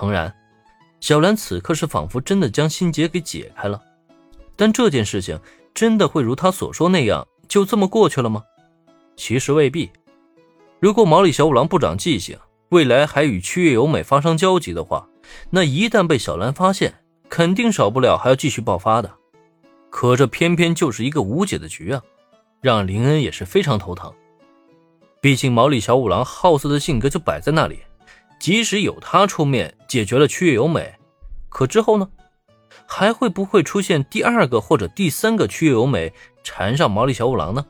诚然，小兰此刻是仿佛真的将心结给解开了，但这件事情真的会如他所说那样就这么过去了吗？其实未必。如果毛利小五郎不长记性，未来还与区月由美发生交集的话，那一旦被小兰发现，肯定少不了还要继续爆发的。可这偏偏就是一个无解的局啊，让林恩也是非常头疼。毕竟毛利小五郎好色的性格就摆在那里，即使有他出面解决了区月由美，可之后呢，还会不会出现第二个或者第三个区月由美缠上毛利小五郎呢？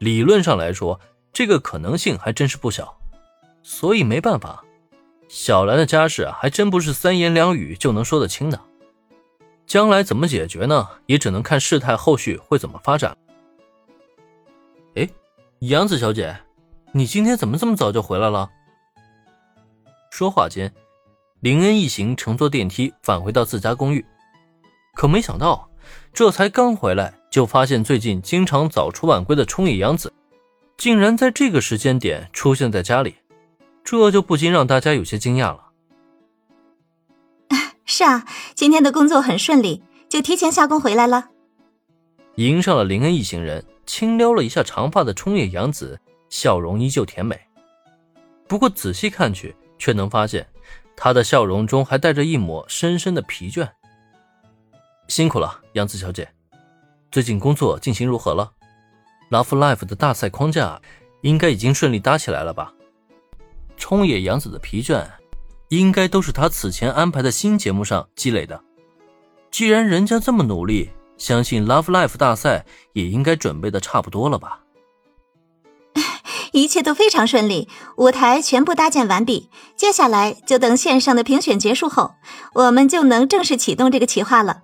理论上来说，这个可能性还真是不小。所以没办法，小兰的家事还真不是三言两语就能说得清的。将来怎么解决呢？也只能看事态后续会怎么发展。哎，杨子小姐。你今天怎么这么早就回来了？说话间，林恩一行乘坐电梯返回到自家公寓，可没想到，这才刚回来，就发现最近经常早出晚归的冲野洋子，竟然在这个时间点出现在家里，这就不禁让大家有些惊讶了。是啊，今天的工作很顺利，就提前下工回来了。迎上了林恩一行人，轻撩了一下长发的冲野洋子。笑容依旧甜美，不过仔细看去，却能发现她的笑容中还带着一抹深深的疲倦。辛苦了，杨子小姐。最近工作进行如何了？Love Life 的大赛框架应该已经顺利搭起来了吧？冲野洋子的疲倦，应该都是他此前安排的新节目上积累的。既然人家这么努力，相信 Love Life 大赛也应该准备的差不多了吧？一切都非常顺利，舞台全部搭建完毕，接下来就等线上的评选结束后，我们就能正式启动这个企划了。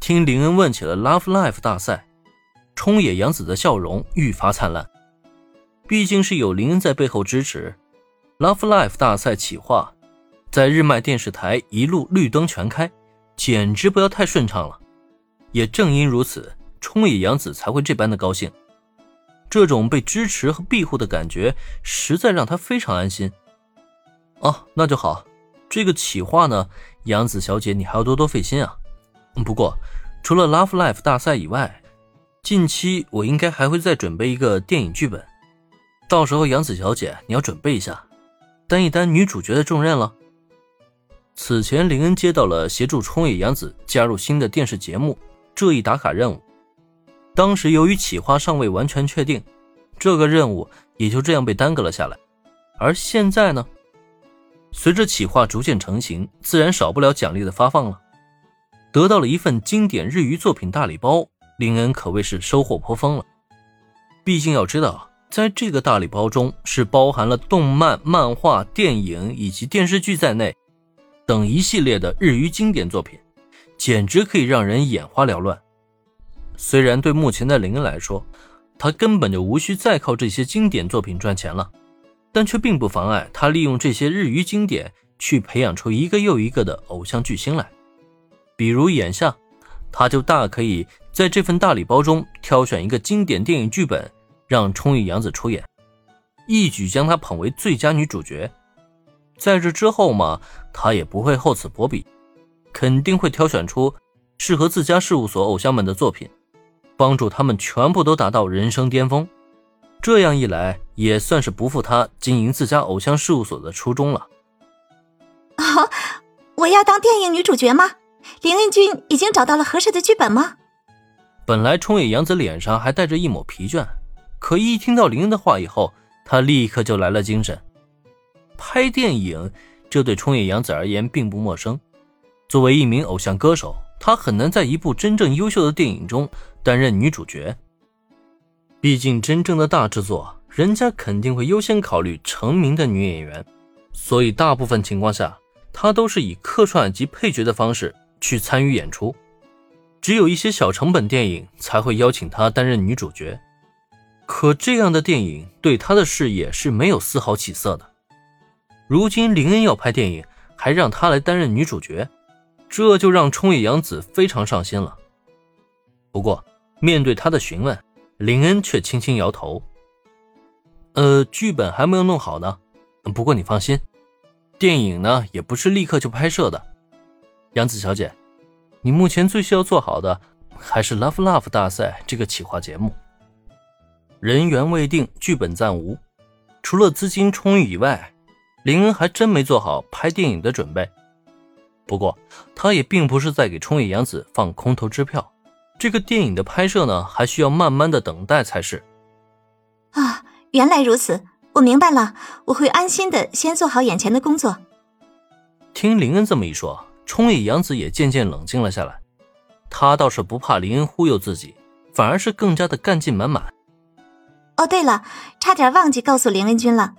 听林恩问起了 Love Life 大赛，冲野洋子的笑容愈发灿烂。毕竟是有林恩在背后支持，Love Life 大赛企划在日漫电视台一路绿灯全开，简直不要太顺畅了。也正因如此，冲野洋子才会这般的高兴。这种被支持和庇护的感觉，实在让他非常安心。哦，那就好。这个企划呢，杨子小姐你还要多多费心啊。不过，除了 Love Life 大赛以外，近期我应该还会再准备一个电影剧本，到时候杨子小姐你要准备一下，担一担女主角的重任了。此前林恩接到了协助冲野洋子加入新的电视节目这一打卡任务。当时由于企划尚未完全确定，这个任务也就这样被耽搁了下来。而现在呢，随着企划逐渐成型，自然少不了奖励的发放了。得到了一份经典日语作品大礼包，林恩可谓是收获颇丰了。毕竟要知道，在这个大礼包中是包含了动漫、漫画、电影以及电视剧在内等一系列的日语经典作品，简直可以让人眼花缭乱。虽然对目前的林恩来说，他根本就无需再靠这些经典作品赚钱了，但却并不妨碍他利用这些日语经典去培养出一个又一个的偶像巨星来。比如眼下，他就大可以在这份大礼包中挑选一个经典电影剧本，让冲玉洋子出演，一举将她捧为最佳女主角。在这之后嘛，他也不会厚此薄彼，肯定会挑选出适合自家事务所偶像们的作品。帮助他们全部都达到人生巅峰，这样一来也算是不负他经营自家偶像事务所的初衷了。啊，我要当电影女主角吗？林恩君已经找到了合适的剧本吗？本来冲野洋子脸上还带着一抹疲倦，可一听到林恩的话以后，他立刻就来了精神。拍电影，这对冲野洋子而言并不陌生。作为一名偶像歌手。她很难在一部真正优秀的电影中担任女主角，毕竟真正的大制作，人家肯定会优先考虑成名的女演员，所以大部分情况下，她都是以客串及配角的方式去参与演出，只有一些小成本电影才会邀请她担任女主角。可这样的电影对她的事业是没有丝毫起色的。如今林恩要拍电影，还让她来担任女主角。这就让冲野洋子非常上心了。不过，面对他的询问，林恩却轻轻摇头：“呃，剧本还没有弄好呢。不过你放心，电影呢也不是立刻就拍摄的。杨子小姐，你目前最需要做好的还是 Love Love 大赛这个企划节目。人员未定，剧本暂无，除了资金充裕以外，林恩还真没做好拍电影的准备。不过，他也并不是在给冲野洋子放空头支票。这个电影的拍摄呢，还需要慢慢的等待才是。啊，原来如此，我明白了，我会安心的先做好眼前的工作。听林恩这么一说，冲野洋子也渐渐冷静了下来。他倒是不怕林恩忽悠自己，反而是更加的干劲满满。哦，对了，差点忘记告诉林恩君了。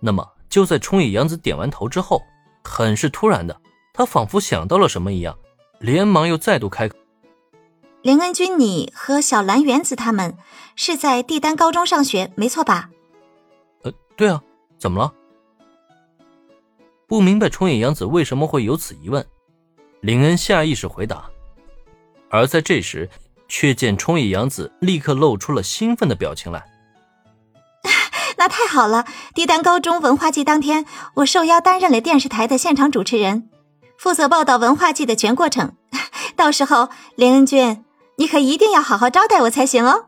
那么，就在冲野洋子点完头之后，很是突然的，他仿佛想到了什么一样，连忙又再度开口。林恩君，你和小兰原子他们是在帝丹高中上学，没错吧？呃，对啊，怎么了？不明白冲野洋子为什么会有此疑问，林恩下意识回答。而在这时，却见冲野洋子立刻露出了兴奋的表情来。那太好了！帝丹高中文化季当天，我受邀担任了电视台的现场主持人，负责报道文化季的全过程。到时候，林恩君。你可一定要好好招待我才行哦。